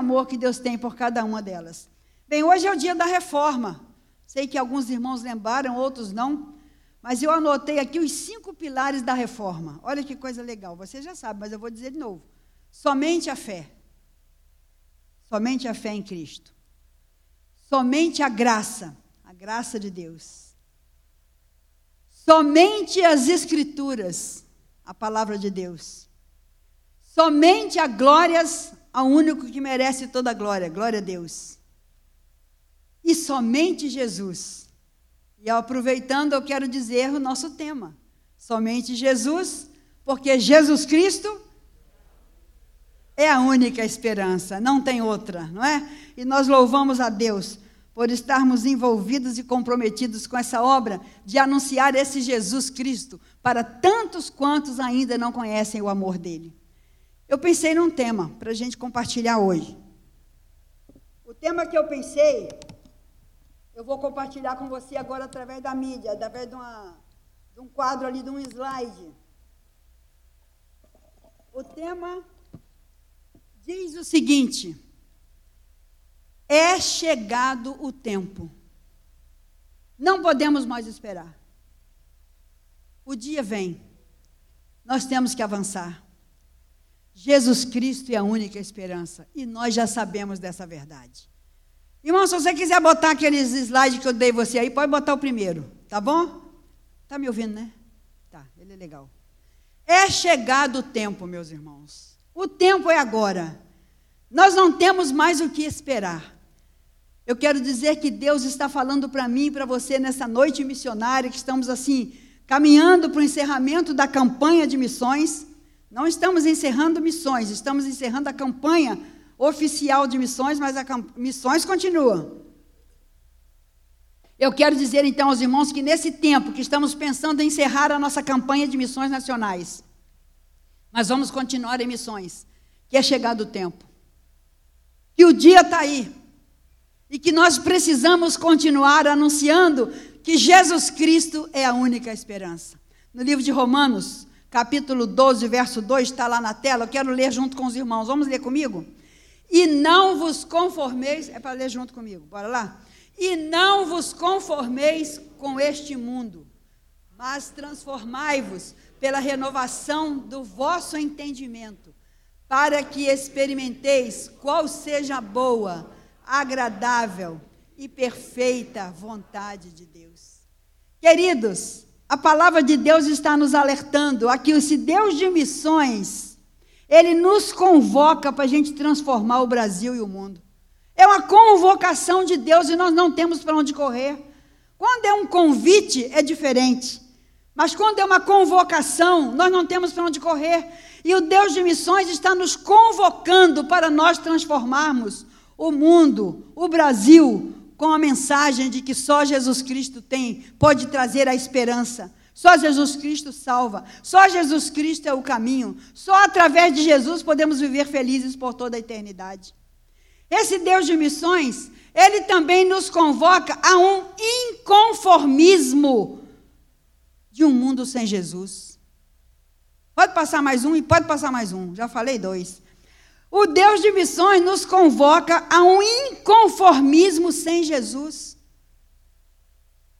amor que Deus tem por cada uma delas. Bem, hoje é o dia da reforma. Sei que alguns irmãos lembraram, outros não. Mas eu anotei aqui os cinco pilares da reforma. Olha que coisa legal. Você já sabe, mas eu vou dizer de novo. Somente a fé. Somente a fé em Cristo. Somente a graça. A graça de Deus. Somente as Escrituras. A palavra de Deus. Somente a glórias ao único que merece toda a glória. Glória a Deus. E somente Jesus e aproveitando, eu quero dizer o nosso tema: somente Jesus, porque Jesus Cristo é a única esperança, não tem outra, não é? E nós louvamos a Deus por estarmos envolvidos e comprometidos com essa obra de anunciar esse Jesus Cristo para tantos quantos ainda não conhecem o amor dele. Eu pensei num tema para a gente compartilhar hoje. O tema que eu pensei eu vou compartilhar com você agora através da mídia, através de, uma, de um quadro ali, de um slide. O tema diz o seguinte: é chegado o tempo. Não podemos mais esperar. O dia vem. Nós temos que avançar. Jesus Cristo é a única esperança e nós já sabemos dessa verdade. Irmão, se você quiser botar aqueles slides que eu dei você aí, pode botar o primeiro, tá bom? Tá me ouvindo, né? Tá, ele é legal. É chegado o tempo, meus irmãos. O tempo é agora. Nós não temos mais o que esperar. Eu quero dizer que Deus está falando para mim e para você nessa noite missionária, que estamos assim, caminhando para o encerramento da campanha de missões. Não estamos encerrando missões, estamos encerrando a campanha oficial de missões, mas as missões continuam. Eu quero dizer então aos irmãos que nesse tempo que estamos pensando em encerrar a nossa campanha de missões nacionais, nós vamos continuar em missões, que é chegado o tempo. Que o dia está aí. E que nós precisamos continuar anunciando que Jesus Cristo é a única esperança. No livro de Romanos, capítulo 12, verso 2, está lá na tela, eu quero ler junto com os irmãos. Vamos ler comigo? E não vos conformeis, é para ler junto comigo, bora lá? E não vos conformeis com este mundo, mas transformai-vos pela renovação do vosso entendimento, para que experimenteis qual seja a boa, agradável e perfeita vontade de Deus. Queridos, a palavra de Deus está nos alertando aqui, esse Deus de missões ele nos convoca para a gente transformar o Brasil e o mundo. É uma convocação de Deus e nós não temos para onde correr. Quando é um convite, é diferente. Mas quando é uma convocação, nós não temos para onde correr. E o Deus de missões está nos convocando para nós transformarmos o mundo, o Brasil, com a mensagem de que só Jesus Cristo tem, pode trazer a esperança. Só Jesus Cristo salva. Só Jesus Cristo é o caminho. Só através de Jesus podemos viver felizes por toda a eternidade. Esse Deus de missões, ele também nos convoca a um inconformismo de um mundo sem Jesus. Pode passar mais um e pode passar mais um. Já falei dois. O Deus de missões nos convoca a um inconformismo sem Jesus.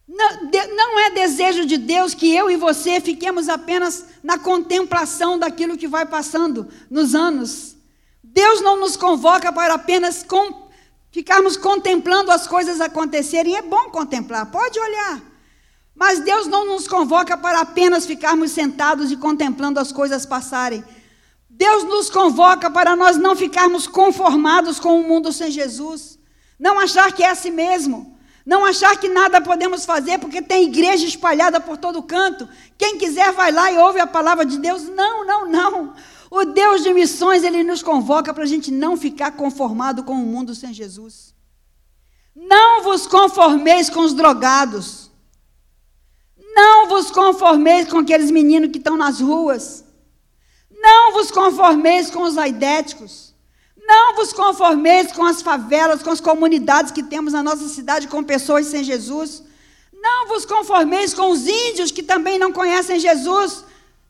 Não, é desejo de Deus que eu e você fiquemos apenas na contemplação daquilo que vai passando nos anos. Deus não nos convoca para apenas com, ficarmos contemplando as coisas acontecerem. É bom contemplar, pode olhar. Mas Deus não nos convoca para apenas ficarmos sentados e contemplando as coisas passarem. Deus nos convoca para nós não ficarmos conformados com o mundo sem Jesus. Não achar que é assim mesmo. Não achar que nada podemos fazer porque tem igreja espalhada por todo canto. Quem quiser vai lá e ouve a palavra de Deus. Não, não, não. O Deus de missões, ele nos convoca para a gente não ficar conformado com o mundo sem Jesus. Não vos conformeis com os drogados. Não vos conformeis com aqueles meninos que estão nas ruas. Não vos conformeis com os aidéticos. Não vos conformeis com as favelas, com as comunidades que temos na nossa cidade com pessoas sem Jesus. Não vos conformeis com os índios que também não conhecem Jesus.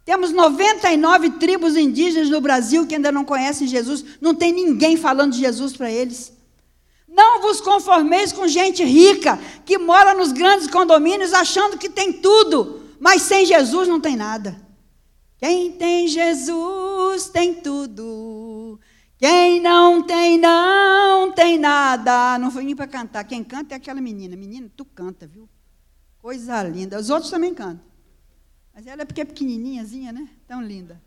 Temos 99 tribos indígenas no Brasil que ainda não conhecem Jesus, não tem ninguém falando de Jesus para eles. Não vos conformeis com gente rica que mora nos grandes condomínios achando que tem tudo, mas sem Jesus não tem nada. Quem tem Jesus tem tudo. Quem não tem, não tem nada. Não foi nem para cantar. Quem canta é aquela menina. Menina, tu canta, viu? Coisa linda. Os outros também cantam. Mas ela é porque é pequenininhazinha, né? Tão linda.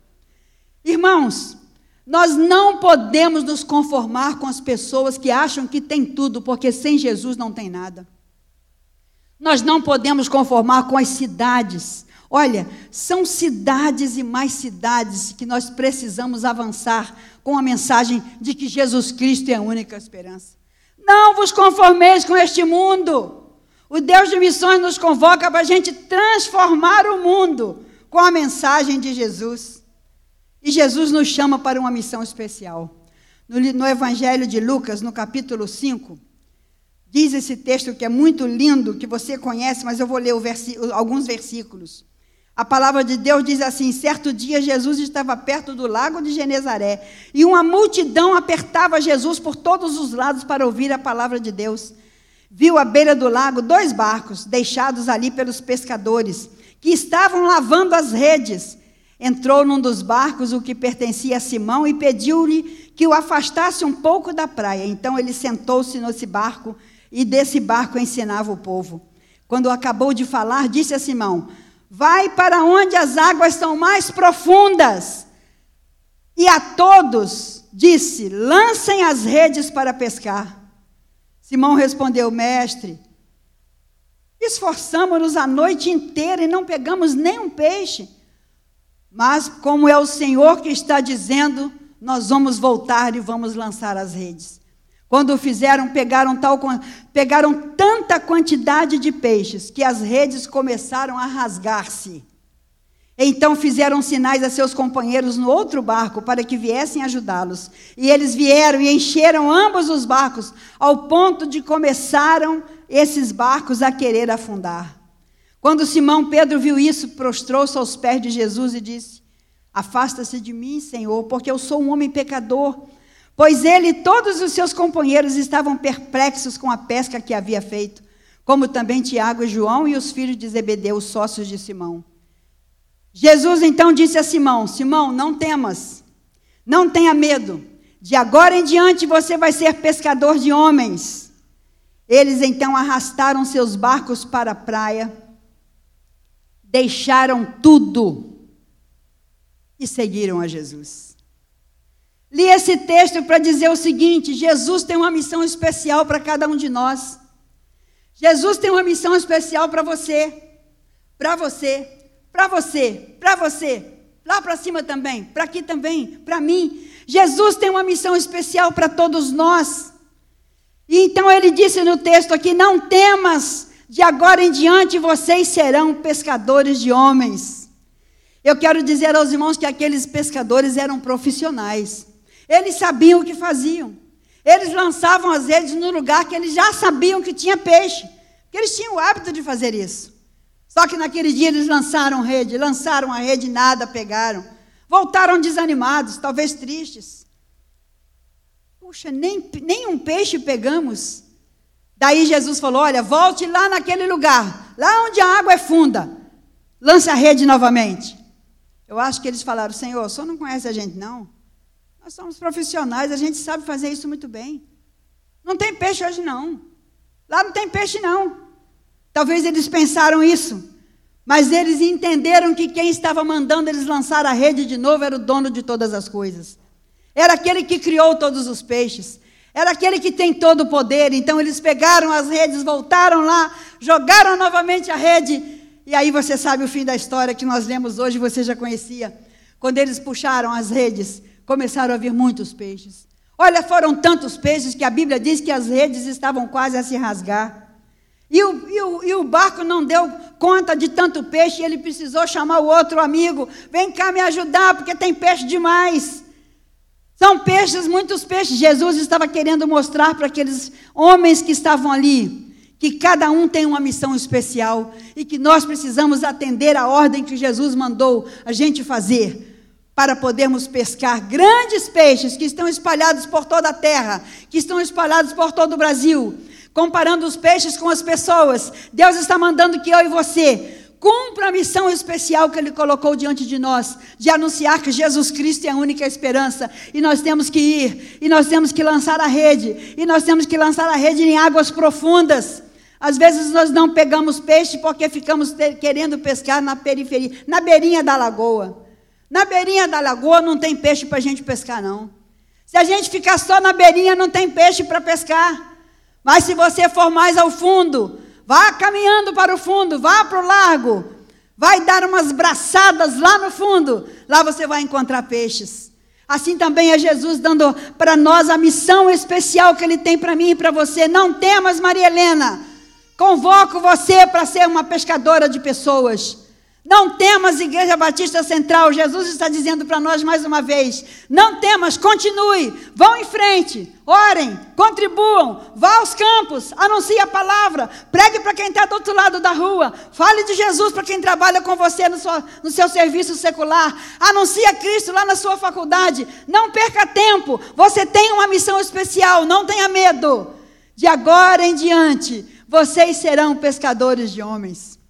Irmãos, nós não podemos nos conformar com as pessoas que acham que tem tudo, porque sem Jesus não tem nada. Nós não podemos conformar com as cidades. Olha, são cidades e mais cidades que nós precisamos avançar com a mensagem de que Jesus Cristo é a única esperança. Não vos conformeis com este mundo. O Deus de missões nos convoca para a gente transformar o mundo com a mensagem de Jesus. E Jesus nos chama para uma missão especial. No, no, Evangelho de Lucas, no capítulo 5, diz esse texto que é muito lindo, que você conhece, mas eu vou ler alguns versículos. A palavra de Deus diz assim: certo dia Jesus estava perto do lago de Genezaré, e uma multidão apertava Jesus por todos os lados para ouvir a palavra de Deus. Viu à beira do lago dois barcos, deixados ali pelos pescadores, que estavam lavando as redes entrou num dos barcos, o que pertencia a Simão, e pediu-lhe que o afastasse um pouco da praia. Então ele sentou-se nesse barco e desse barco ensinava o povo. Quando acabou de falar, disse a Simão: Vai para onde as águas são mais profundas. E a todos disse: Lancem as redes para pescar. Simão respondeu: Mestre, esforçamos-nos a noite inteira e não pegamos nem um peixe. Mas, como é o Senhor que está dizendo, nós vamos voltar e vamos lançar as redes. Quando o fizeram, pegaram, tal, pegaram tanta quantidade de peixes que as redes começaram a rasgar-se. Então fizeram sinais a seus companheiros no outro barco para que viessem ajudá-los. E eles vieram e encheram ambos os barcos, ao ponto de começaram esses barcos a querer afundar. Quando Simão Pedro viu isso, prostrou-se aos pés de Jesus e disse: Afasta-se de mim, Senhor, porque eu sou um homem pecador. Pois ele e todos os seus companheiros estavam perplexos com a pesca que havia feito, como também Tiago e João e os filhos de Zebedeu, os sócios de Simão. Jesus então disse a Simão: Simão, não temas, não tenha medo, de agora em diante você vai ser pescador de homens. Eles então arrastaram seus barcos para a praia deixaram tudo e seguiram a Jesus. Li esse texto para dizer o seguinte: Jesus tem uma missão especial para cada um de nós. Jesus tem uma missão especial para você, para você, para você, para você, lá para cima também, para aqui também, para mim. Jesus tem uma missão especial para todos nós. E então ele disse no texto aqui: Não temas, de agora em diante vocês serão pescadores de homens. Eu quero dizer aos irmãos que aqueles pescadores eram profissionais. Eles sabiam o que faziam. Eles lançavam as redes no lugar que eles já sabiam que tinha peixe. Porque eles tinham o hábito de fazer isso. Só que naquele dia eles lançaram rede, lançaram a rede, nada pegaram. Voltaram desanimados, talvez tristes. Puxa, nem, nem um peixe pegamos. Daí Jesus falou: Olha, volte lá naquele lugar, lá onde a água é funda, lance a rede novamente. Eu acho que eles falaram: Senhor, o senhor não conhece a gente, não? Nós somos profissionais, a gente sabe fazer isso muito bem. Não tem peixe hoje, não. Lá não tem peixe, não. Talvez eles pensaram isso, mas eles entenderam que quem estava mandando eles lançar a rede de novo era o dono de todas as coisas. Era aquele que criou todos os peixes. Era aquele que tem todo o poder. Então eles pegaram as redes, voltaram lá, jogaram novamente a rede. E aí você sabe o fim da história que nós lemos hoje, você já conhecia. Quando eles puxaram as redes, começaram a vir muitos peixes. Olha, foram tantos peixes que a Bíblia diz que as redes estavam quase a se rasgar. E o, e, o, e o, barco não deu conta de tanto peixe, ele precisou chamar o outro amigo: vem cá me ajudar, porque tem peixe demais. São peixes, muitos peixes. Jesus estava querendo mostrar para aqueles homens que estavam ali que cada um tem uma missão especial e que nós precisamos atender a ordem que Jesus mandou a gente fazer para podermos pescar grandes peixes que estão espalhados por toda a terra, que estão espalhados por todo o Brasil. Comparando os peixes com as pessoas, Deus está mandando que eu e você cumpra a missão especial que Ele colocou diante de nós, de anunciar que Jesus Cristo é a única esperança, e nós temos que ir, e nós temos que lançar a rede, e nós temos que lançar a rede em águas profundas. Às vezes nós não pegamos peixe porque ficamos querendo pescar na periferia, na beirinha da lagoa. Na beirinha da lagoa não tem peixe para a gente pescar, não. Se a gente ficar só na beirinha, não tem peixe para pescar. Mas se você for mais ao fundo, vá caminhando para o fundo, vá para o largo, vai dar umas braçadas lá no fundo, lá você vai encontrar peixes. Assim também é Jesus dando para nós a missão especial que Ele tem para mim e para você. Não temas, Maria Helena. Convoco você para ser uma pescadora de pessoas. Não temas, Igreja Batista Central. Jesus está dizendo para nós mais uma vez: não temas, continue, vão em frente, orem, contribuam, vá aos campos, anuncie a palavra, pregue para quem está do outro lado da rua, fale de Jesus para quem trabalha com você no seu, no seu serviço secular, anuncie a Cristo lá na sua faculdade. Não perca tempo, você tem uma missão especial, não tenha medo. De agora em diante, vocês serão pescadores de homens.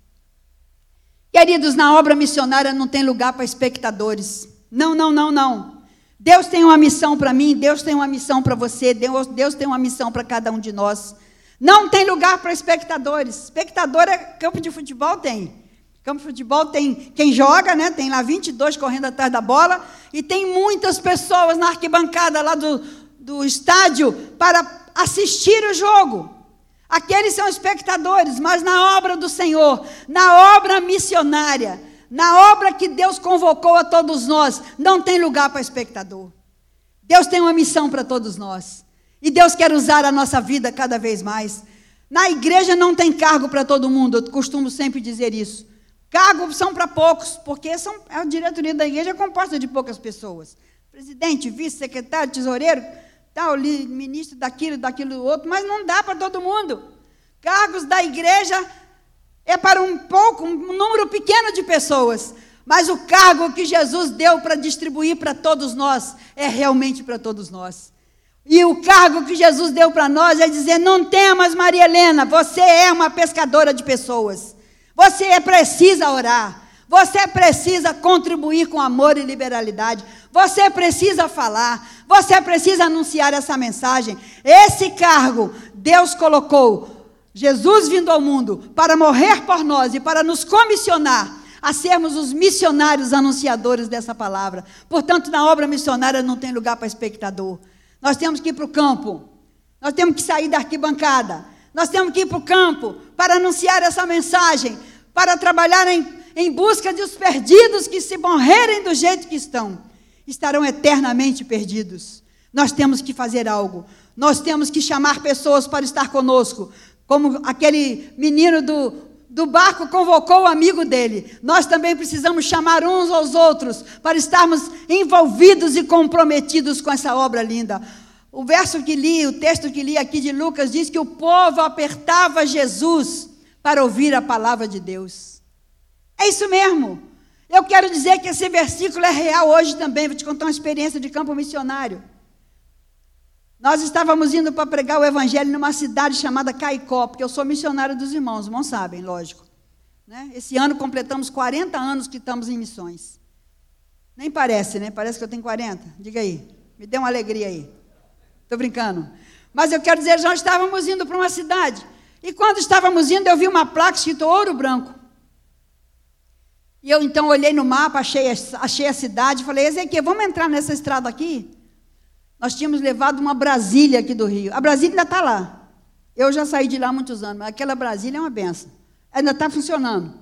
Queridos, na obra missionária não tem lugar para espectadores. Não, não, não, não. Deus tem uma missão para mim, Deus tem uma missão para você, Deus, Deus tem uma missão para cada um de nós. Não tem lugar para espectadores. Espectador é campo de futebol tem. Campo de futebol tem quem joga, né? Tem lá 22 correndo atrás da bola e tem muitas pessoas na arquibancada lá do, do estádio para assistir o jogo. Aqueles são espectadores, mas na obra do Senhor, na obra missionária, na obra que Deus convocou a todos nós, não tem lugar para espectador. Deus tem uma missão para todos nós. E Deus quer usar a nossa vida cada vez mais. Na igreja não tem cargo para todo mundo, eu costumo sempre dizer isso. Cargos são para poucos, porque são, a diretoria da igreja é composta de poucas pessoas. Presidente, vice-secretário, tesoureiro, tal, ministro daquilo, daquilo outro, mas não dá para todo mundo. Cargos da igreja é para um pouco, um número pequeno de pessoas. Mas o cargo que Jesus deu para distribuir para todos nós é realmente para todos nós. E o cargo que Jesus deu para nós é dizer: não temas, Maria Helena, você é uma pescadora de pessoas. Você precisa orar. Você precisa contribuir com amor e liberalidade. Você precisa falar. Você precisa anunciar essa mensagem. Esse cargo Deus colocou. Jesus vindo ao mundo para morrer por nós e para nos comissionar a sermos os missionários anunciadores dessa palavra. Portanto, na obra missionária não tem lugar para espectador. Nós temos que ir para o campo. Nós temos que sair da arquibancada. Nós temos que ir para o campo para anunciar essa mensagem, para trabalhar em em busca dos perdidos que, se morrerem do jeito que estão, estarão eternamente perdidos. Nós temos que fazer algo. Nós temos que chamar pessoas para estar conosco. Como aquele menino do, do barco convocou o amigo dele. Nós também precisamos chamar uns aos outros para estarmos envolvidos e comprometidos com essa obra linda. O verso que li, o texto que li aqui de Lucas, diz que o povo apertava Jesus para ouvir a palavra de Deus. É isso mesmo. Eu quero dizer que esse versículo é real hoje também. Vou te contar uma experiência de campo missionário. Nós estávamos indo para pregar o evangelho numa cidade chamada Caicó, porque eu sou missionário dos irmãos, os irmãos sabem, lógico. Né? Esse ano completamos 40 anos que estamos em missões. Nem parece, né? Parece que eu tenho 40. Diga aí. Me dê uma alegria aí. Estou brincando. Mas eu quero dizer, nós estávamos indo para uma cidade. E quando estávamos indo, eu vi uma placa escrito Ouro Branco. E eu então olhei no mapa, achei, achei a cidade, falei, Ezequiel, vamos entrar nessa estrada aqui? Nós tínhamos levado uma Brasília aqui do Rio. A Brasília ainda está lá. Eu já saí de lá há muitos anos, mas aquela Brasília é uma benção. Ainda está funcionando.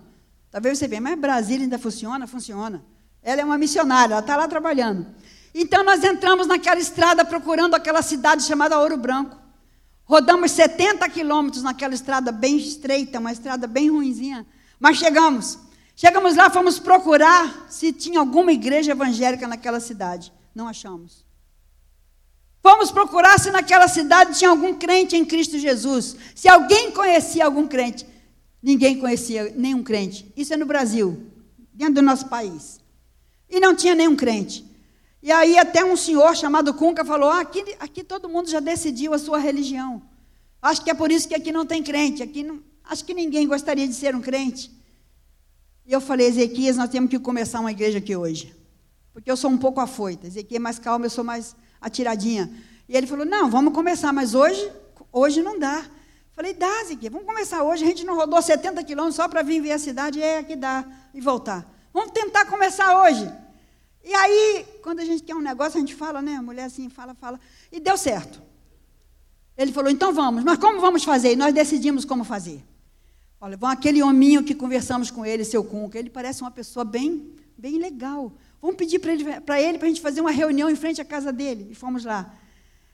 Talvez você veja, mas Brasília ainda funciona? Funciona. Ela é uma missionária, ela está lá trabalhando. Então nós entramos naquela estrada procurando aquela cidade chamada Ouro Branco. Rodamos 70 quilômetros naquela estrada bem estreita, uma estrada bem ruinzinha. Mas chegamos. Chegamos lá, fomos procurar se tinha alguma igreja evangélica naquela cidade. Não achamos. Fomos procurar se naquela cidade tinha algum crente em Cristo Jesus. Se alguém conhecia algum crente. Ninguém conhecia nenhum crente. Isso é no Brasil, dentro do nosso país. E não tinha nenhum crente. E aí até um senhor chamado Cunca falou: ah, aqui, aqui todo mundo já decidiu a sua religião. Acho que é por isso que aqui não tem crente. Aqui não, acho que ninguém gostaria de ser um crente. E eu falei, Ezequias, nós temos que começar uma igreja aqui hoje. Porque eu sou um pouco afoita. Ezequias é mais calmo, eu sou mais atiradinha. E ele falou, não, vamos começar, mas hoje, hoje não dá. Falei, dá, Ezequias, vamos começar hoje. A gente não rodou 70 quilômetros só para vir ver a cidade, é que dá, e voltar. Vamos tentar começar hoje. E aí, quando a gente quer um negócio, a gente fala, né? A mulher assim, fala, fala. E deu certo. Ele falou, então vamos. Mas como vamos fazer? E nós decidimos como fazer. Olha, vão aquele hominho que conversamos com ele, seu Cunca, ele parece uma pessoa bem, bem legal. Vamos pedir para ele para ele, a gente fazer uma reunião em frente à casa dele. E fomos lá.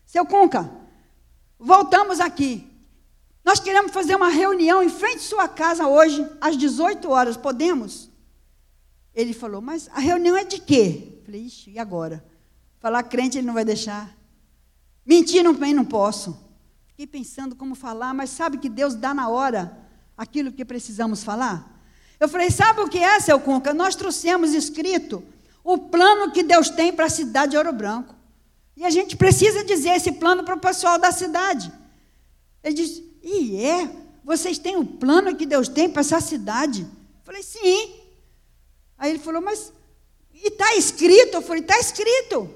Seu Cunca, voltamos aqui. Nós queremos fazer uma reunião em frente à sua casa hoje, às 18 horas. Podemos? Ele falou, mas a reunião é de quê? Falei, ixi, e agora? Falar crente ele não vai deixar. Mentir também não posso. Fiquei pensando como falar, mas sabe que Deus dá na hora aquilo que precisamos falar? Eu falei, sabe o que é, seu Conca? Nós trouxemos escrito o plano que Deus tem para a cidade de Ouro Branco. E a gente precisa dizer esse plano para o pessoal da cidade. Ele disse, e é? Vocês têm o plano que Deus tem para essa cidade? Eu falei, sim. Aí ele falou, mas e está escrito? Eu falei, está escrito.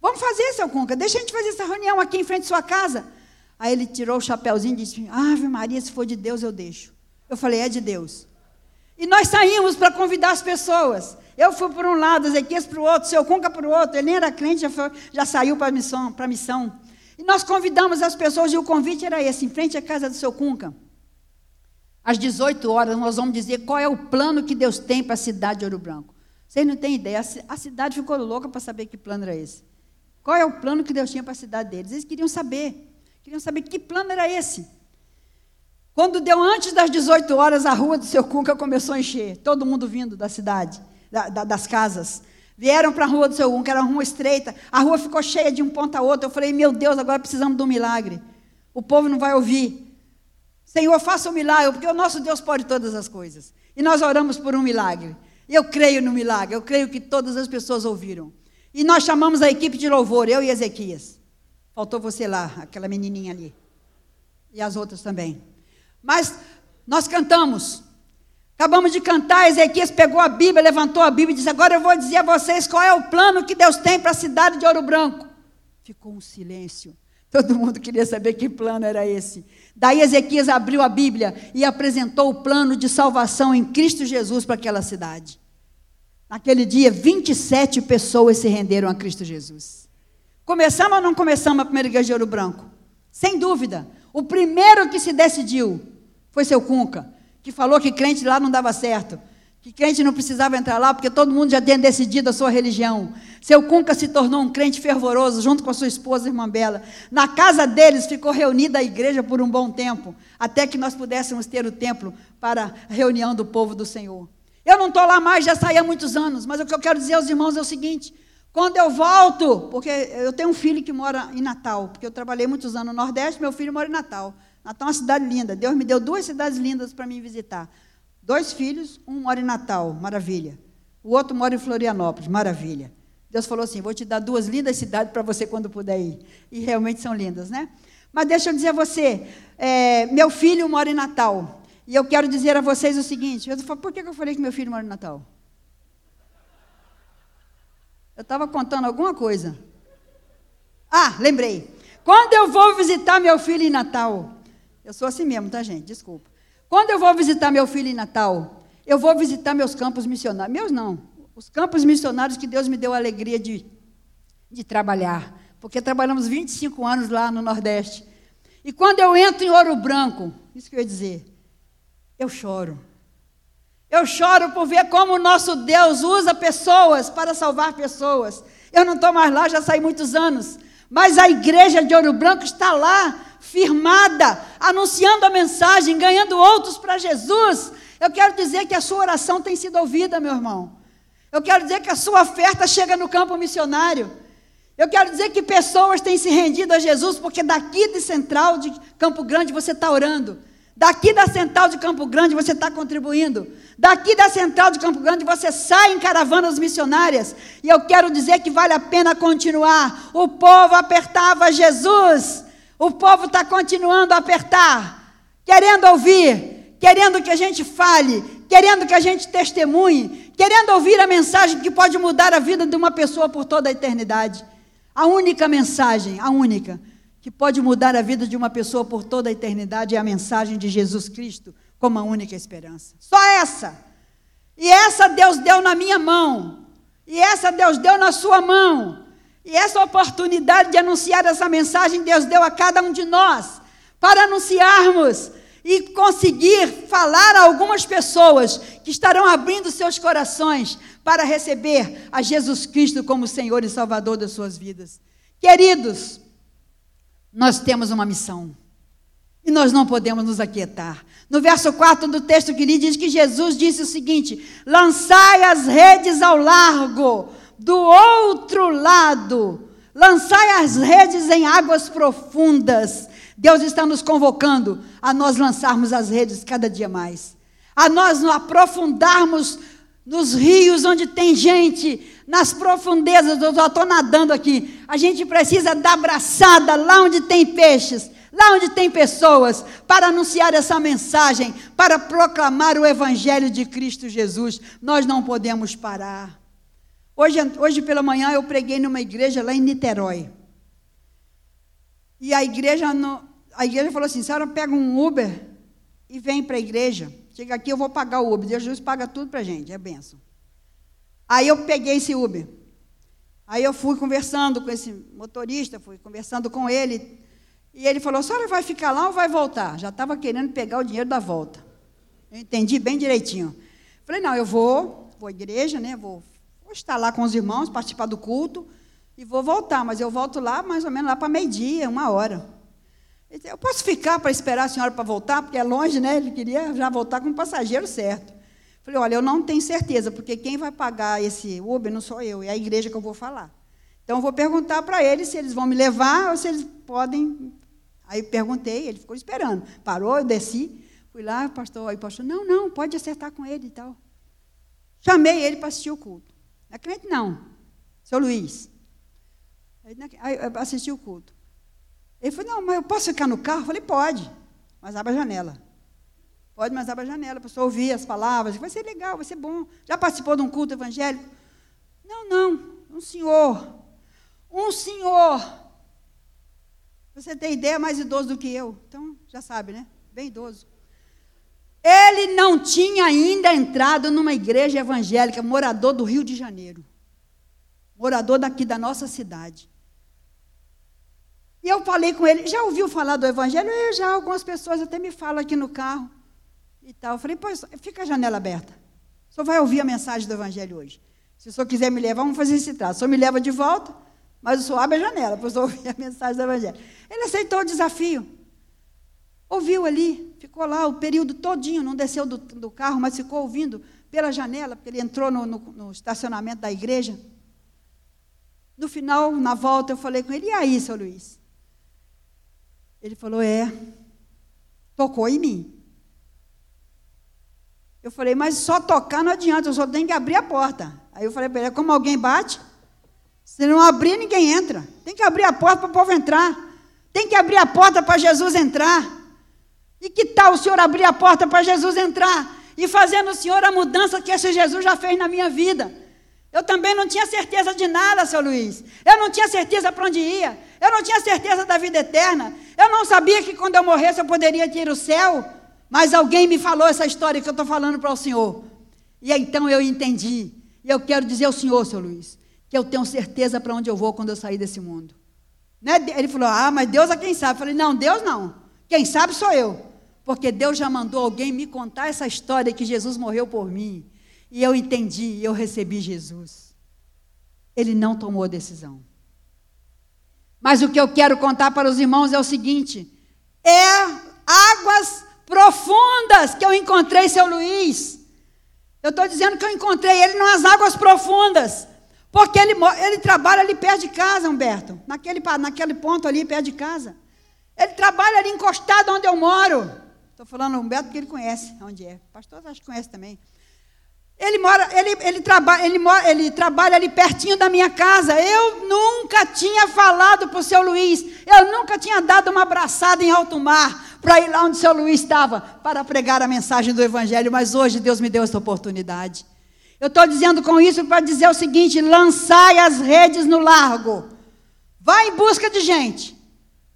Vamos fazer, seu Conca, deixa a gente fazer essa reunião aqui em frente à sua casa. Aí ele tirou o chapéuzinho e disse: Ave Maria, se for de Deus, eu deixo. Eu falei: É de Deus. E nós saímos para convidar as pessoas. Eu fui por um lado, Ezequias para o outro, seu Cunca para o outro. Ele nem era crente, já, foi, já saiu para a missão, missão. E nós convidamos as pessoas, e o convite era esse, em frente à casa do seu Cunca. Às 18 horas, nós vamos dizer qual é o plano que Deus tem para a cidade de Ouro Branco. Vocês não têm ideia, a cidade ficou louca para saber que plano era esse. Qual é o plano que Deus tinha para a cidade deles? Eles queriam saber. Queriam saber que plano era esse. Quando deu antes das 18 horas, a rua do seu Cunca começou a encher. Todo mundo vindo da cidade, da, da, das casas. Vieram para a rua do seu Cunca, era uma rua estreita. A rua ficou cheia de um ponto a outro. Eu falei, meu Deus, agora precisamos de um milagre. O povo não vai ouvir. Senhor, faça um milagre, porque o nosso Deus pode todas as coisas. E nós oramos por um milagre. Eu creio no milagre, eu creio que todas as pessoas ouviram. E nós chamamos a equipe de louvor, eu e Ezequias. Faltou você lá, aquela menininha ali. E as outras também. Mas nós cantamos. Acabamos de cantar, Ezequias pegou a Bíblia, levantou a Bíblia e disse: Agora eu vou dizer a vocês qual é o plano que Deus tem para a cidade de Ouro Branco. Ficou um silêncio. Todo mundo queria saber que plano era esse. Daí Ezequias abriu a Bíblia e apresentou o plano de salvação em Cristo Jesus para aquela cidade. Naquele dia, 27 pessoas se renderam a Cristo Jesus. Começamos ou não começamos a primeira igreja de Ouro Branco? Sem dúvida. O primeiro que se decidiu foi seu Cunca, que falou que crente lá não dava certo, que crente não precisava entrar lá porque todo mundo já tinha decidido a sua religião. Seu Cunca se tornou um crente fervoroso junto com a sua esposa, irmã Bela. Na casa deles ficou reunida a igreja por um bom tempo, até que nós pudéssemos ter o templo para a reunião do povo do Senhor. Eu não estou lá mais, já saí há muitos anos, mas o que eu quero dizer aos irmãos é o seguinte: quando eu volto, porque eu tenho um filho que mora em Natal, porque eu trabalhei muitos anos no Nordeste, meu filho mora em Natal. Natal é uma cidade linda. Deus me deu duas cidades lindas para mim visitar. Dois filhos, um mora em Natal, maravilha. O outro mora em Florianópolis, maravilha. Deus falou assim: vou te dar duas lindas cidades para você quando puder ir. E realmente são lindas, né? Mas deixa eu dizer a você: é, meu filho mora em Natal. E eu quero dizer a vocês o seguinte: eu falo, por que eu falei que meu filho mora em Natal? Eu estava contando alguma coisa. Ah, lembrei. Quando eu vou visitar meu filho em Natal, eu sou assim mesmo, tá, gente? Desculpa. Quando eu vou visitar meu filho em Natal, eu vou visitar meus campos missionários. Meus não. Os campos missionários que Deus me deu a alegria de, de trabalhar. Porque trabalhamos 25 anos lá no Nordeste. E quando eu entro em Ouro Branco, isso que eu ia dizer, eu choro. Eu choro por ver como o nosso Deus usa pessoas para salvar pessoas. Eu não estou mais lá, já saí muitos anos. Mas a igreja de Ouro Branco está lá, firmada, anunciando a mensagem, ganhando outros para Jesus. Eu quero dizer que a sua oração tem sido ouvida, meu irmão. Eu quero dizer que a sua oferta chega no campo missionário. Eu quero dizer que pessoas têm se rendido a Jesus porque daqui de Central de Campo Grande você está orando. Daqui da Central de Campo Grande você está contribuindo. Daqui da Central de Campo Grande você sai em caravanas missionárias. E eu quero dizer que vale a pena continuar. O povo apertava Jesus. O povo está continuando a apertar, querendo ouvir, querendo que a gente fale, querendo que a gente testemunhe, querendo ouvir a mensagem que pode mudar a vida de uma pessoa por toda a eternidade. A única mensagem, a única, que pode mudar a vida de uma pessoa por toda a eternidade é a mensagem de Jesus Cristo como a única esperança. Só essa. E essa Deus deu na minha mão. E essa Deus deu na sua mão. E essa oportunidade de anunciar essa mensagem Deus deu a cada um de nós para anunciarmos e conseguir falar a algumas pessoas que estarão abrindo seus corações para receber a Jesus Cristo como Senhor e Salvador das suas vidas. Queridos, nós temos uma missão e nós não podemos nos aquietar. No verso 4 do texto que li, diz que Jesus disse o seguinte: lançai as redes ao largo, do outro lado, lançai as redes em águas profundas. Deus está nos convocando a nós lançarmos as redes cada dia mais, a nós aprofundarmos nos rios onde tem gente, nas profundezas, eu já estou nadando aqui. A gente precisa dar abraçada lá onde tem peixes, lá onde tem pessoas, para anunciar essa mensagem, para proclamar o Evangelho de Cristo Jesus. Nós não podemos parar. Hoje, hoje pela manhã eu preguei numa igreja lá em Niterói. E a igreja, no, a igreja falou assim: senhora pega um Uber e vem para a igreja. Chega aqui, eu vou pagar o Uber. Jesus paga tudo para a gente, é benção. Aí eu peguei esse Uber. Aí eu fui conversando com esse motorista, fui conversando com ele. E ele falou: a senhora vai ficar lá ou vai voltar? Já estava querendo pegar o dinheiro da volta. Eu entendi bem direitinho. Falei: não, eu vou, vou à igreja, né? Vou, vou estar lá com os irmãos, participar do culto. E vou voltar, mas eu volto lá mais ou menos lá para meio-dia, uma hora. Eu posso ficar para esperar a senhora para voltar, porque é longe, né? Ele queria já voltar com o passageiro certo. Falei, olha, eu não tenho certeza, porque quem vai pagar esse Uber não sou eu, é a igreja que eu vou falar. Então eu vou perguntar para eles se eles vão me levar ou se eles podem. Aí perguntei, ele ficou esperando. Parou, eu desci, fui lá, pastor, aí pastor, não, não, pode acertar com ele e tal. Chamei ele para assistir o culto. Não é crente, não. Seu Luiz. Aí, o culto. Ele falou, não, mas eu posso ficar no carro? Eu falei, pode, mas abra a janela. Pode, mas abra a janela, para pessoa ouvir as palavras, vai ser legal, vai ser bom. Já participou de um culto evangélico? Não, não, um senhor. Um senhor. Você tem ideia, mais idoso do que eu. Então, já sabe, né? Bem idoso. Ele não tinha ainda entrado numa igreja evangélica, morador do Rio de Janeiro. Morador daqui da nossa cidade. E eu falei com ele, já ouviu falar do Evangelho? Eu já, algumas pessoas até me falam aqui no carro e tal. Eu falei, pois, fica a janela aberta. O senhor vai ouvir a mensagem do Evangelho hoje. Se o senhor quiser me levar, vamos fazer esse trato. O senhor me leva de volta, mas o senhor abre a janela para o senhor ouvir a mensagem do Evangelho. Ele aceitou o desafio. Ouviu ali, ficou lá o período todinho, não desceu do, do carro, mas ficou ouvindo pela janela, porque ele entrou no, no, no estacionamento da igreja. No final, na volta, eu falei com ele, e aí, seu Luiz? Ele falou: É, tocou em mim. Eu falei: Mas só tocar não adianta, eu só tenho que abrir a porta. Aí eu falei para ele: é Como alguém bate? Se não abrir, ninguém entra. Tem que abrir a porta para o povo entrar. Tem que abrir a porta para Jesus entrar. E que tal o Senhor abrir a porta para Jesus entrar? E fazendo o Senhor a mudança que esse Jesus já fez na minha vida. Eu também não tinha certeza de nada, seu Luiz. Eu não tinha certeza para onde ia. Eu não tinha certeza da vida eterna. Eu não sabia que quando eu morresse eu poderia ter o céu. Mas alguém me falou essa história que eu estou falando para o senhor. E então eu entendi. E eu quero dizer ao senhor, seu Luiz, que eu tenho certeza para onde eu vou quando eu sair desse mundo. Né? Ele falou: Ah, mas Deus é quem sabe. Eu falei: Não, Deus não. Quem sabe sou eu. Porque Deus já mandou alguém me contar essa história que Jesus morreu por mim. E eu entendi, eu recebi Jesus. Ele não tomou decisão. Mas o que eu quero contar para os irmãos é o seguinte: é águas profundas que eu encontrei seu Luiz. Eu estou dizendo que eu encontrei ele nas águas profundas. Porque ele, ele trabalha ali perto de casa, Humberto. Naquele, naquele ponto ali, perto de casa. Ele trabalha ali encostado onde eu moro. Estou falando Humberto porque ele conhece onde é. Pastor acho que conhece também. Ele mora, ele, ele, traba, ele, mora, ele trabalha ali pertinho da minha casa. Eu nunca tinha falado para o seu Luiz. Eu nunca tinha dado uma abraçada em alto mar para ir lá onde o seu Luiz estava para pregar a mensagem do Evangelho. Mas hoje Deus me deu essa oportunidade. Eu estou dizendo com isso para dizer o seguinte: lançai as redes no largo. Vai em busca de gente,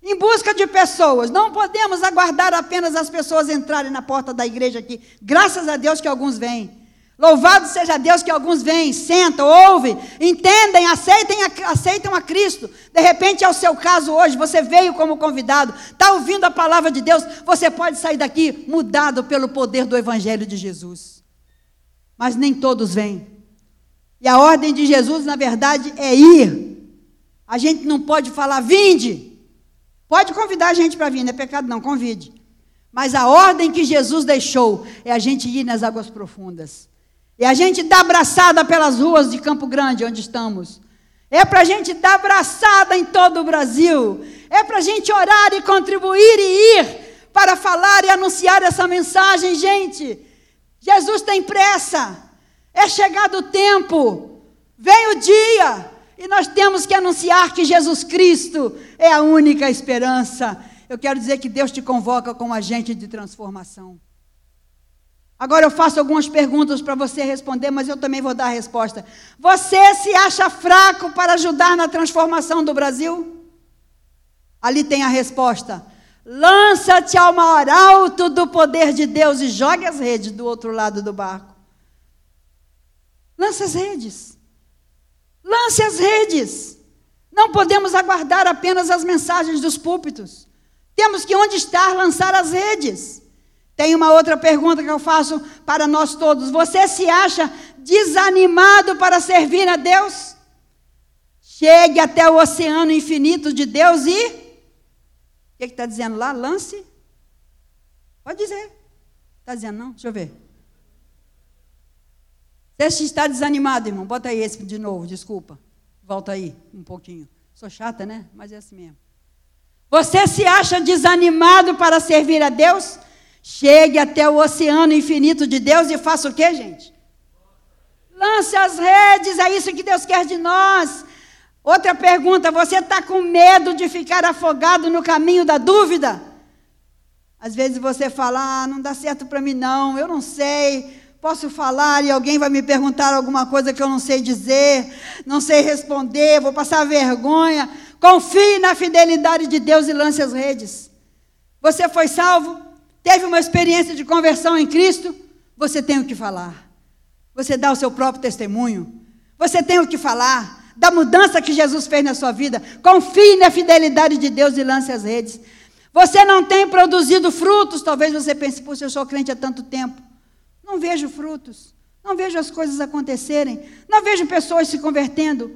em busca de pessoas. Não podemos aguardar apenas as pessoas entrarem na porta da igreja aqui. Graças a Deus que alguns vêm. Louvado seja Deus que alguns vêm, sentam, ouvem, entendem, aceitem, aceitam a Cristo. De repente é o seu caso hoje, você veio como convidado, está ouvindo a palavra de Deus, você pode sair daqui mudado pelo poder do Evangelho de Jesus. Mas nem todos vêm. E a ordem de Jesus, na verdade, é ir. A gente não pode falar, vinde. Pode convidar a gente para vir, não é pecado não, convide. Mas a ordem que Jesus deixou é a gente ir nas águas profundas. E a gente dá abraçada pelas ruas de Campo Grande, onde estamos. É para a gente dar abraçada em todo o Brasil. É para a gente orar e contribuir e ir para falar e anunciar essa mensagem, gente. Jesus tem pressa. É chegado o tempo. Vem o dia. E nós temos que anunciar que Jesus Cristo é a única esperança. Eu quero dizer que Deus te convoca como agente de transformação. Agora eu faço algumas perguntas para você responder, mas eu também vou dar a resposta. Você se acha fraco para ajudar na transformação do Brasil? Ali tem a resposta. Lança-te ao maior alto do poder de Deus e jogue as redes do outro lado do barco. Lance as redes. Lance as redes. Não podemos aguardar apenas as mensagens dos púlpitos. Temos que, onde estar, lançar as redes. Tem uma outra pergunta que eu faço para nós todos. Você se acha desanimado para servir a Deus? Chegue até o oceano infinito de Deus e. O que está dizendo lá? Lance? Pode dizer. Está dizendo não? Deixa eu ver. Você está desanimado, irmão? Bota aí esse de novo, desculpa. Volta aí um pouquinho. Sou chata, né? Mas é assim mesmo. Você se acha desanimado para servir a Deus? Chegue até o oceano infinito de Deus e faça o que, gente? Lance as redes, é isso que Deus quer de nós. Outra pergunta: você está com medo de ficar afogado no caminho da dúvida? Às vezes você fala, ah, não dá certo para mim, não, eu não sei. Posso falar e alguém vai me perguntar alguma coisa que eu não sei dizer, não sei responder, vou passar vergonha. Confie na fidelidade de Deus e lance as redes. Você foi salvo? Teve uma experiência de conversão em Cristo, você tem o que falar. Você dá o seu próprio testemunho. Você tem o que falar da mudança que Jesus fez na sua vida. Confie na fidelidade de Deus e lance as redes. Você não tem produzido frutos, talvez você pense, puxa, eu sou crente há tanto tempo. Não vejo frutos. Não vejo as coisas acontecerem. Não vejo pessoas se convertendo.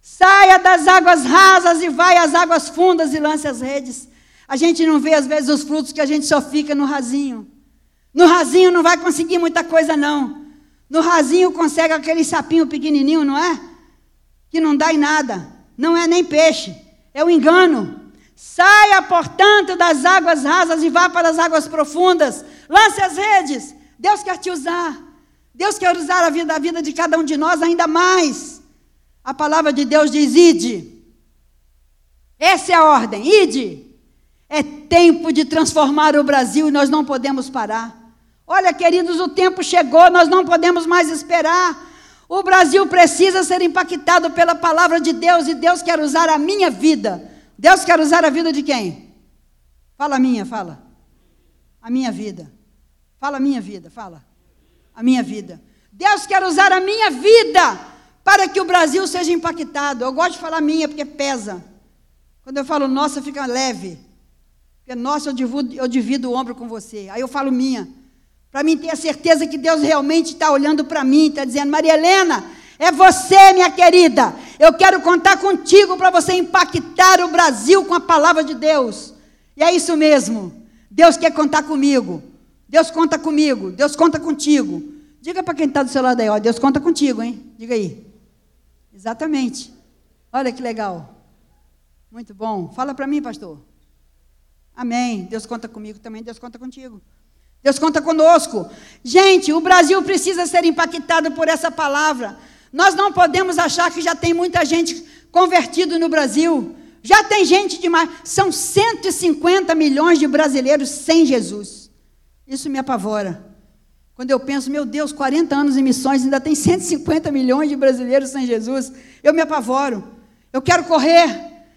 Saia das águas rasas e vai às águas fundas e lance as redes. A gente não vê, às vezes, os frutos que a gente só fica no rasinho. No rasinho não vai conseguir muita coisa, não. No rasinho consegue aquele sapinho pequenininho, não é? Que não dá em nada. Não é nem peixe. É o um engano. Saia, portanto, das águas rasas e vá para as águas profundas. Lance as redes. Deus quer te usar. Deus quer usar a vida, a vida de cada um de nós ainda mais. A palavra de Deus diz: ide. Essa é a ordem: ide. Tempo de transformar o Brasil e nós não podemos parar. Olha, queridos, o tempo chegou, nós não podemos mais esperar. O Brasil precisa ser impactado pela palavra de Deus e Deus quer usar a minha vida. Deus quer usar a vida de quem? Fala a minha, fala. A minha vida. Fala a minha vida, fala. A minha vida. Deus quer usar a minha vida para que o Brasil seja impactado. Eu gosto de falar minha porque pesa. Quando eu falo nossa, fica leve. Porque, nossa, eu divido, eu divido o ombro com você. Aí eu falo minha. Para mim ter a certeza que Deus realmente está olhando para mim, está dizendo, Maria Helena, é você, minha querida. Eu quero contar contigo para você impactar o Brasil com a palavra de Deus. E é isso mesmo. Deus quer contar comigo. Deus conta comigo. Deus conta contigo. Diga para quem está do seu lado aí, ó, Deus conta contigo, hein? Diga aí. Exatamente. Olha que legal. Muito bom. Fala para mim, pastor. Amém. Deus conta comigo também, Deus conta contigo. Deus conta conosco. Gente, o Brasil precisa ser impactado por essa palavra. Nós não podemos achar que já tem muita gente convertida no Brasil. Já tem gente demais. São 150 milhões de brasileiros sem Jesus. Isso me apavora. Quando eu penso, meu Deus, 40 anos em missões, ainda tem 150 milhões de brasileiros sem Jesus, eu me apavoro. Eu quero correr,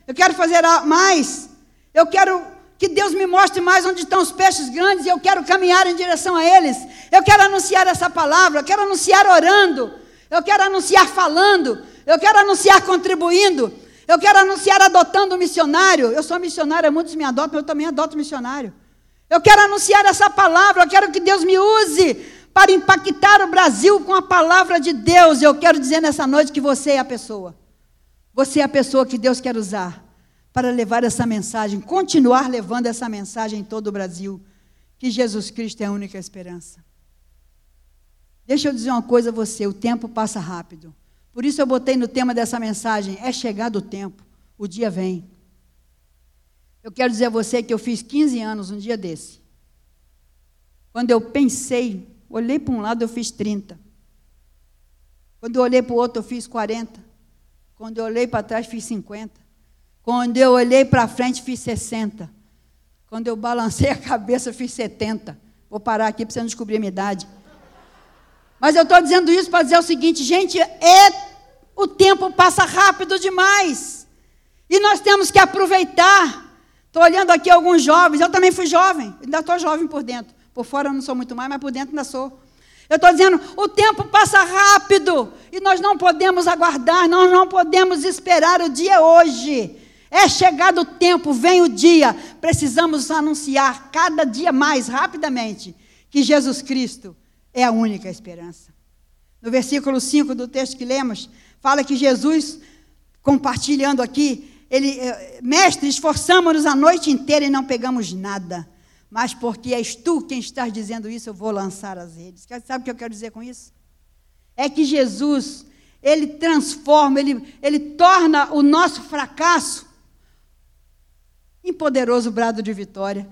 eu quero fazer mais, eu quero que Deus me mostre mais onde estão os peixes grandes e eu quero caminhar em direção a eles. Eu quero anunciar essa palavra, eu quero anunciar orando, eu quero anunciar falando, eu quero anunciar contribuindo, eu quero anunciar adotando missionário. Eu sou missionária, muitos me adotam, eu também adoto missionário. Eu quero anunciar essa palavra, eu quero que Deus me use para impactar o Brasil com a palavra de Deus. Eu quero dizer nessa noite que você é a pessoa. Você é a pessoa que Deus quer usar para levar essa mensagem, continuar levando essa mensagem em todo o Brasil, que Jesus Cristo é a única esperança. Deixa eu dizer uma coisa a você, o tempo passa rápido. Por isso eu botei no tema dessa mensagem, é chegado o tempo, o dia vem. Eu quero dizer a você que eu fiz 15 anos um dia desse. Quando eu pensei, olhei para um lado, eu fiz 30. Quando eu olhei para o outro, eu fiz 40. Quando eu olhei para trás, fiz 50. Quando eu olhei para frente, fiz 60. Quando eu balancei a cabeça, fiz 70. Vou parar aqui para você não descobrir a minha idade. Mas eu estou dizendo isso para dizer o seguinte, gente, é, o tempo passa rápido demais. E nós temos que aproveitar. Estou olhando aqui alguns jovens, eu também fui jovem, ainda estou jovem por dentro. Por fora eu não sou muito mais, mas por dentro ainda sou. Eu estou dizendo, o tempo passa rápido e nós não podemos aguardar, nós não podemos esperar o dia hoje. É chegado o tempo, vem o dia, precisamos anunciar cada dia mais rapidamente que Jesus Cristo é a única esperança. No versículo 5 do texto que lemos, fala que Jesus, compartilhando aqui, ele, eh, mestre, esforçamos-nos a noite inteira e não pegamos nada. Mas porque és tu quem estás dizendo isso, eu vou lançar as redes. Sabe o que eu quero dizer com isso? É que Jesus, ele transforma, ele, ele torna o nosso fracasso em poderoso brado de vitória.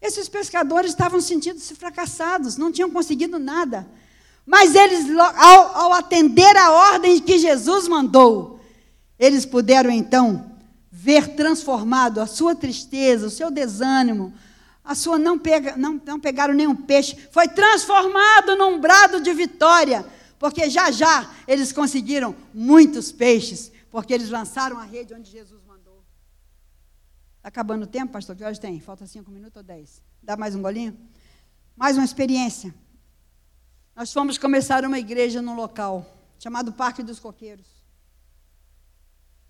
Esses pescadores estavam sentindo-se fracassados, não tinham conseguido nada. Mas eles, ao, ao atender a ordem que Jesus mandou, eles puderam então ver transformado a sua tristeza, o seu desânimo, a sua não, pega, não, não pegaram nenhum peixe, foi transformado num brado de vitória, porque já já eles conseguiram muitos peixes, porque eles lançaram a rede onde Jesus acabando o tempo, pastor? Que horas tem? Falta cinco minutos ou dez? Dá mais um golinho? Mais uma experiência. Nós fomos começar uma igreja num local chamado Parque dos Coqueiros.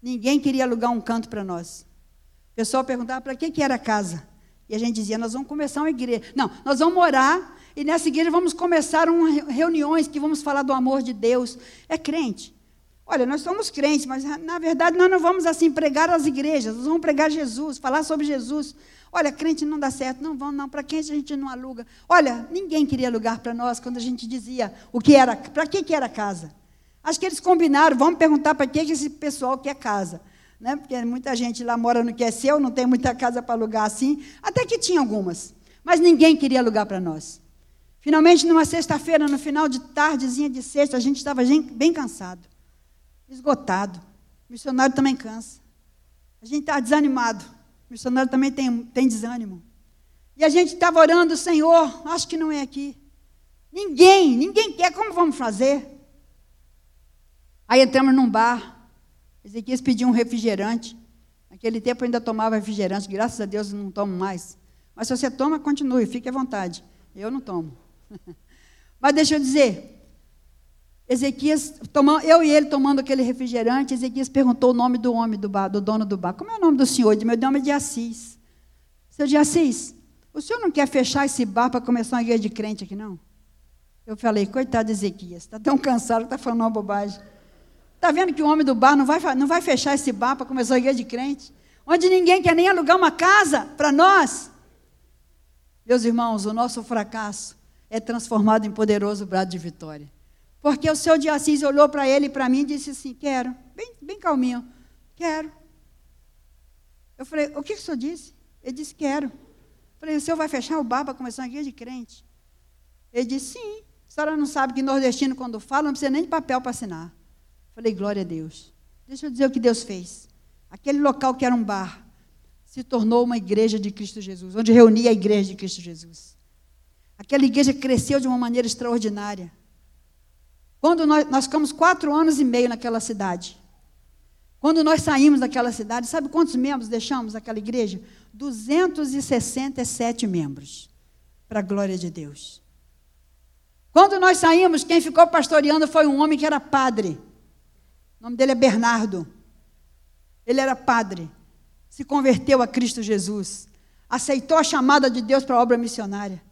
Ninguém queria alugar um canto para nós. O pessoal perguntava para que, que era a casa. E a gente dizia, nós vamos começar uma igreja. Não, nós vamos morar e nessa igreja vamos começar um, reuniões que vamos falar do amor de Deus. É crente. Olha, nós somos crentes, mas na verdade nós não vamos assim pregar as igrejas, nós vamos pregar Jesus, falar sobre Jesus. Olha, crente não dá certo, não vão não, para quem a gente não aluga? Olha, ninguém queria alugar para nós quando a gente dizia o que era, para que, que era casa. Acho que eles combinaram, vamos perguntar para que esse pessoal quer casa. Né? Porque muita gente lá mora no que é seu, não tem muita casa para alugar assim. Até que tinha algumas. Mas ninguém queria alugar para nós. Finalmente, numa sexta-feira, no final de tardezinha de sexta, a gente estava bem cansado, esgotado. O missionário também cansa. A gente está desanimado. O missionário também tem, tem desânimo. E a gente estava orando, Senhor, acho que não é aqui. Ninguém, ninguém quer, como vamos fazer? Aí entramos num bar. Ezequias pediu um refrigerante. Naquele tempo eu ainda tomava refrigerante, graças a Deus eu não tomo mais. Mas se você toma, continue, fique à vontade. Eu não tomo. Mas deixa eu dizer, Ezequias, eu e ele tomando aquele refrigerante, Ezequias perguntou o nome do homem do bar, do dono do bar. Como é o nome do senhor? Meu nome é de Assis. Seu de Assis, o senhor não quer fechar esse bar para começar uma igreja de crente aqui, não? Eu falei, coitado de Ezequias, está tão cansado que está falando uma bobagem. Está vendo que o homem do bar não vai, não vai fechar esse bar para começar a igreja de crente? Onde ninguém quer nem alugar uma casa para nós. Meus irmãos, o nosso fracasso é transformado em poderoso brado de vitória. Porque o seu de Assis olhou para ele e para mim e disse assim: Quero, bem, bem calminho, quero. Eu falei: O que, o senhor disse? Ele disse: Quero. Eu falei: O senhor vai fechar o bar para começar uma igreja de crente? Ele disse: Sim. A senhora não sabe que nordestino, quando fala, não precisa nem de papel para assinar. Eu falei: Glória a Deus. Deixa eu dizer o que Deus fez. Aquele local que era um bar se tornou uma igreja de Cristo Jesus, onde reunia a igreja de Cristo Jesus. Aquela igreja cresceu de uma maneira extraordinária. Quando nós, nós ficamos quatro anos e meio naquela cidade. Quando nós saímos daquela cidade, sabe quantos membros deixamos aquela igreja? 267 membros. Para a glória de Deus. Quando nós saímos, quem ficou pastoreando foi um homem que era padre. O nome dele é Bernardo. Ele era padre. Se converteu a Cristo Jesus. Aceitou a chamada de Deus para a obra missionária.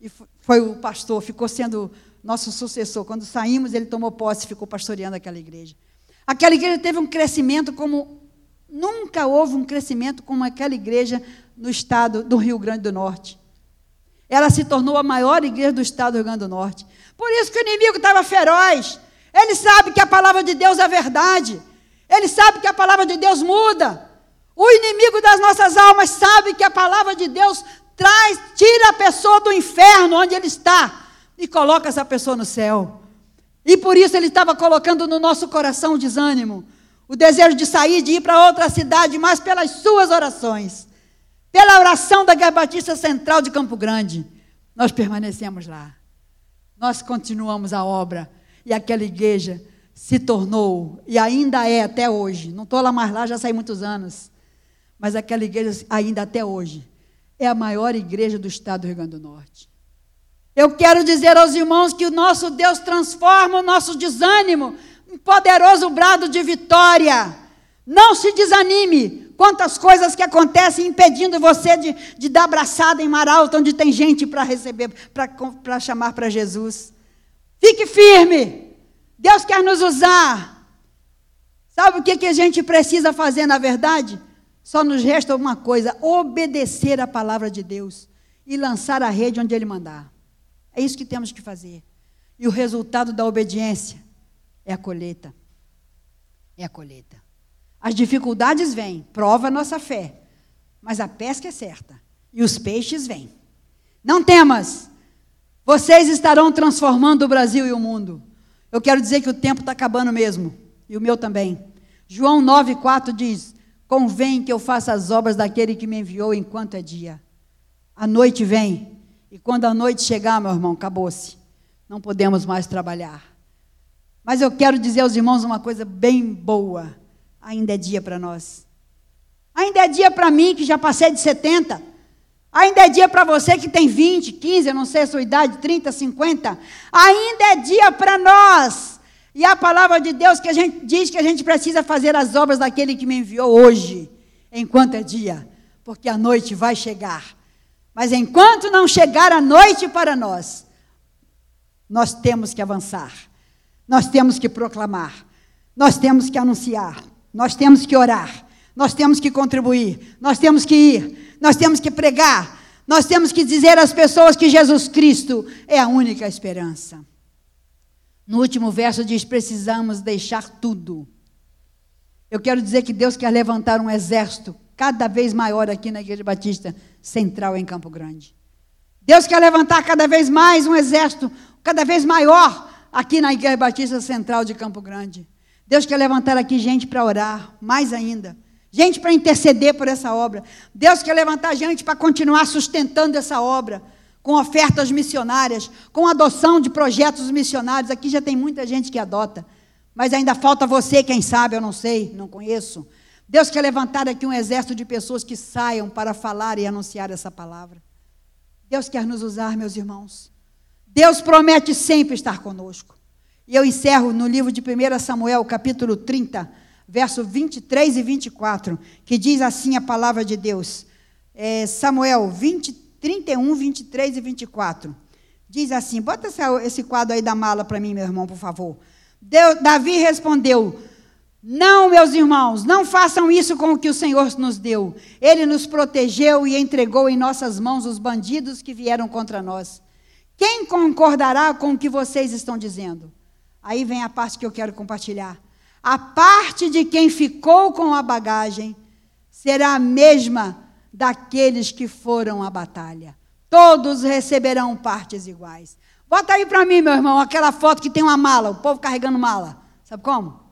E foi o pastor, ficou sendo nosso sucessor. Quando saímos, ele tomou posse e ficou pastoreando aquela igreja. Aquela igreja teve um crescimento como nunca houve um crescimento como aquela igreja no estado do Rio Grande do Norte. Ela se tornou a maior igreja do estado do Rio Grande do Norte. Por isso que o inimigo estava feroz. Ele sabe que a palavra de Deus é verdade. Ele sabe que a palavra de Deus muda. O inimigo das nossas almas sabe que a palavra de Deus traz, tira a pessoa do inferno onde ele está e coloca essa pessoa no céu. E por isso ele estava colocando no nosso coração o desânimo, o desejo de sair, de ir para outra cidade, mas pelas suas orações, pela oração da Batista Central de Campo Grande, nós permanecemos lá. Nós continuamos a obra e aquela igreja se tornou e ainda é até hoje. Não estou lá mais lá, já saí muitos anos. Mas aquela igreja ainda até hoje é a maior igreja do estado do Rio Grande do Norte. Eu quero dizer aos irmãos que o nosso Deus transforma o nosso desânimo em poderoso brado de vitória. Não se desanime. Quantas coisas que acontecem impedindo você de, de dar abraçada em mar alto, onde tem gente para receber, para chamar para Jesus. Fique firme. Deus quer nos usar. Sabe o que, que a gente precisa fazer na verdade? Só nos resta uma coisa: obedecer a palavra de Deus e lançar a rede onde Ele mandar. É isso que temos que fazer. E o resultado da obediência é a colheita. É a colheita. As dificuldades vêm, prova a nossa fé. Mas a pesca é certa. E os peixes vêm. Não temas. Vocês estarão transformando o Brasil e o mundo. Eu quero dizer que o tempo está acabando mesmo. E o meu também. João 9,4 diz: Convém que eu faça as obras daquele que me enviou enquanto é dia. A noite vem e quando a noite chegar, meu irmão, acabou-se. Não podemos mais trabalhar. Mas eu quero dizer aos irmãos uma coisa bem boa. Ainda é dia para nós. Ainda é dia para mim, que já passei de 70. Ainda é dia para você que tem 20, 15, eu não sei a sua idade, 30, 50. Ainda é dia para nós. E a palavra de Deus que a gente diz que a gente precisa fazer as obras daquele que me enviou hoje, enquanto é dia, porque a noite vai chegar. Mas enquanto não chegar a noite para nós, nós temos que avançar, nós temos que proclamar, nós temos que anunciar, nós temos que orar, nós temos que contribuir, nós temos que ir, nós temos que pregar, nós temos que dizer às pessoas que Jesus Cristo é a única esperança. No último verso diz: precisamos deixar tudo. Eu quero dizer que Deus quer levantar um exército cada vez maior aqui na Igreja Batista Central em Campo Grande. Deus quer levantar cada vez mais um exército, cada vez maior aqui na Igreja Batista Central de Campo Grande. Deus quer levantar aqui gente para orar, mais ainda. Gente para interceder por essa obra. Deus quer levantar gente para continuar sustentando essa obra, com ofertas missionárias, com adoção de projetos missionários. Aqui já tem muita gente que adota. Mas ainda falta você, quem sabe, eu não sei, não conheço. Deus quer levantar aqui um exército de pessoas que saiam para falar e anunciar essa palavra. Deus quer nos usar, meus irmãos. Deus promete sempre estar conosco. E eu encerro no livro de 1 Samuel, capítulo 30, verso 23 e 24, que diz assim a palavra de Deus. É Samuel 20, 31, 23 e 24. Diz assim: bota esse quadro aí da mala para mim, meu irmão, por favor. Deus, Davi respondeu: não, meus irmãos, não façam isso com o que o Senhor nos deu. Ele nos protegeu e entregou em nossas mãos os bandidos que vieram contra nós. Quem concordará com o que vocês estão dizendo? Aí vem a parte que eu quero compartilhar. A parte de quem ficou com a bagagem será a mesma daqueles que foram à batalha. Todos receberão partes iguais. Bota aí para mim, meu irmão, aquela foto que tem uma mala, o povo carregando mala. Sabe como?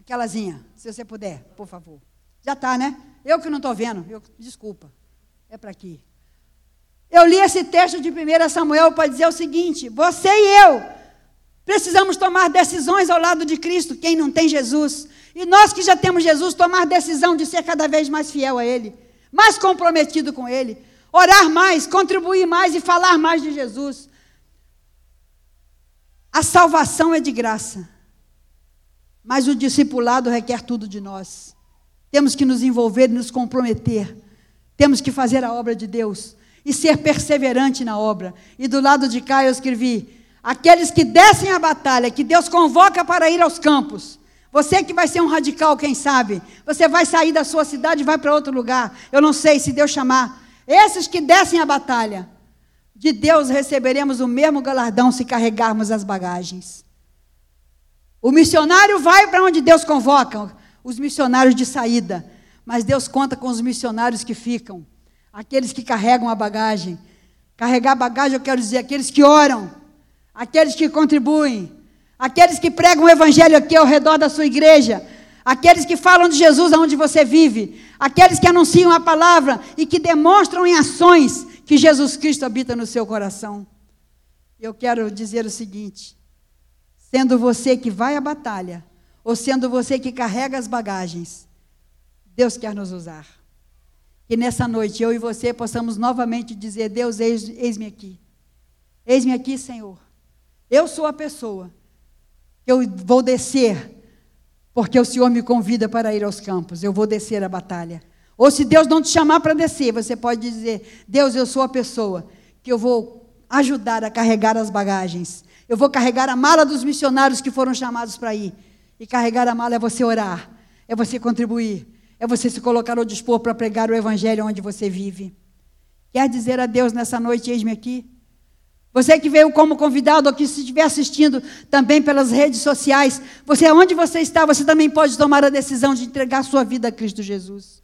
Aquelazinha, se você puder, por favor. Já está, né? Eu que não estou vendo, eu, desculpa. É para aqui. Eu li esse texto de 1 Samuel para dizer o seguinte: você e eu precisamos tomar decisões ao lado de Cristo, quem não tem Jesus. E nós que já temos Jesus, tomar decisão de ser cada vez mais fiel a Ele, mais comprometido com Ele, orar mais, contribuir mais e falar mais de Jesus. A salvação é de graça, mas o discipulado requer tudo de nós. Temos que nos envolver e nos comprometer. Temos que fazer a obra de Deus e ser perseverante na obra. E do lado de cá eu escrevi: aqueles que descem a batalha, que Deus convoca para ir aos campos. Você que vai ser um radical, quem sabe? Você vai sair da sua cidade e vai para outro lugar. Eu não sei se Deus chamar. Esses que descem a batalha, de Deus receberemos o mesmo galardão se carregarmos as bagagens. O missionário vai para onde Deus convoca, os missionários de saída, mas Deus conta com os missionários que ficam, aqueles que carregam a bagagem. Carregar bagagem, eu quero dizer, aqueles que oram, aqueles que contribuem, aqueles que pregam o evangelho aqui ao redor da sua igreja, aqueles que falam de Jesus aonde você vive, aqueles que anunciam a palavra e que demonstram em ações que Jesus Cristo habita no seu coração. Eu quero dizer o seguinte: sendo você que vai à batalha, ou sendo você que carrega as bagagens, Deus quer nos usar. Que nessa noite eu e você possamos novamente dizer: Deus, eis-me aqui. Eis-me aqui, Senhor. Eu sou a pessoa que eu vou descer, porque o Senhor me convida para ir aos campos. Eu vou descer a batalha. Ou se Deus não te chamar para descer, você pode dizer: Deus, eu sou a pessoa que eu vou ajudar a carregar as bagagens. Eu vou carregar a mala dos missionários que foram chamados para ir. E carregar a mala é você orar, é você contribuir, é você se colocar ao dispor para pregar o evangelho onde você vive. Quer dizer a Deus nessa noite, eis-me aqui? Você que veio como convidado, ou que se estiver assistindo também pelas redes sociais, você onde você está, você também pode tomar a decisão de entregar sua vida a Cristo Jesus.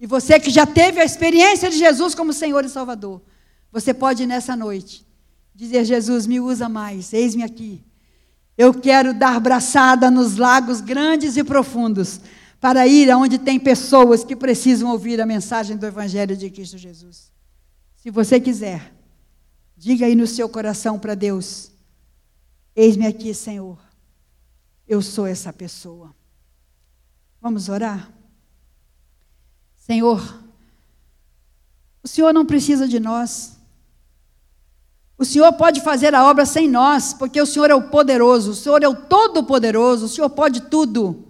E você que já teve a experiência de Jesus como Senhor e Salvador, você pode nessa noite dizer: Jesus, me usa mais, eis-me aqui. Eu quero dar braçada nos lagos grandes e profundos para ir aonde tem pessoas que precisam ouvir a mensagem do Evangelho de Cristo Jesus. Se você quiser, diga aí no seu coração para Deus: Eis-me aqui, Senhor. Eu sou essa pessoa. Vamos orar? Senhor, o Senhor não precisa de nós. O Senhor pode fazer a obra sem nós, porque o Senhor é o poderoso, o Senhor é o todo-poderoso, o Senhor pode tudo.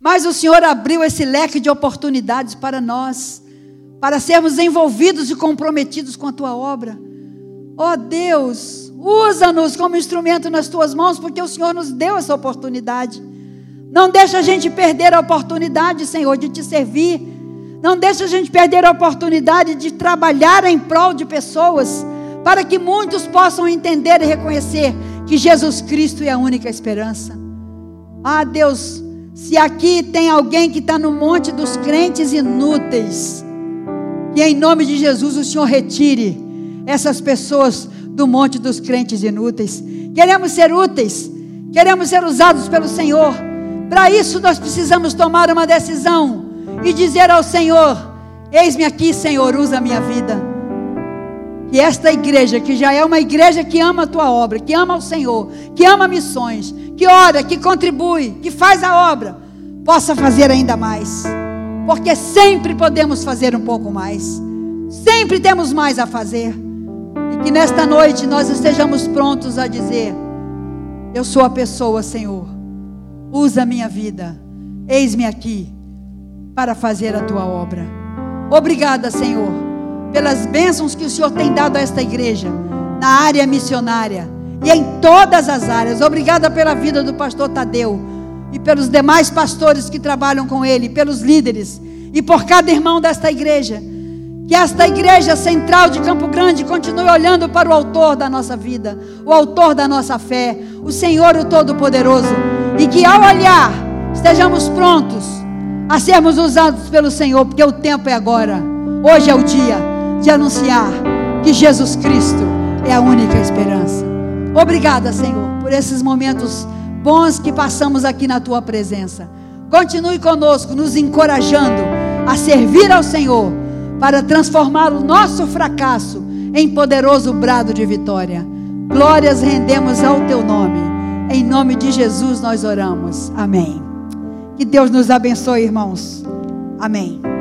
Mas o Senhor abriu esse leque de oportunidades para nós, para sermos envolvidos e comprometidos com a tua obra. Ó oh Deus, usa-nos como instrumento nas tuas mãos, porque o Senhor nos deu essa oportunidade. Não deixa a gente perder a oportunidade, Senhor, de te servir. Não deixa a gente perder a oportunidade de trabalhar em prol de pessoas para que muitos possam entender e reconhecer que Jesus Cristo é a única esperança. Ah, Deus, se aqui tem alguém que está no monte dos crentes inúteis, que em nome de Jesus o Senhor retire essas pessoas do monte dos crentes inúteis. Queremos ser úteis, queremos ser usados pelo Senhor. Para isso nós precisamos tomar uma decisão e dizer ao Senhor: Eis-me aqui, Senhor, usa a minha vida. E esta igreja, que já é uma igreja que ama a tua obra, que ama o Senhor, que ama missões, que ora, que contribui, que faz a obra, possa fazer ainda mais. Porque sempre podemos fazer um pouco mais. Sempre temos mais a fazer. E que nesta noite nós estejamos prontos a dizer: Eu sou a pessoa, Senhor. Usa a minha vida. Eis-me aqui para fazer a tua obra. Obrigada, Senhor pelas bênçãos que o Senhor tem dado a esta igreja, na área missionária e em todas as áreas. Obrigada pela vida do pastor Tadeu e pelos demais pastores que trabalham com ele, pelos líderes e por cada irmão desta igreja. Que esta igreja central de Campo Grande continue olhando para o autor da nossa vida, o autor da nossa fé, o Senhor o Todo-Poderoso. E que ao olhar, estejamos prontos a sermos usados pelo Senhor, porque o tempo é agora. Hoje é o dia de anunciar que Jesus Cristo é a única esperança. Obrigada, Senhor, por esses momentos bons que passamos aqui na tua presença. Continue conosco, nos encorajando a servir ao Senhor para transformar o nosso fracasso em poderoso brado de vitória. Glórias rendemos ao teu nome. Em nome de Jesus nós oramos. Amém. Que Deus nos abençoe, irmãos. Amém.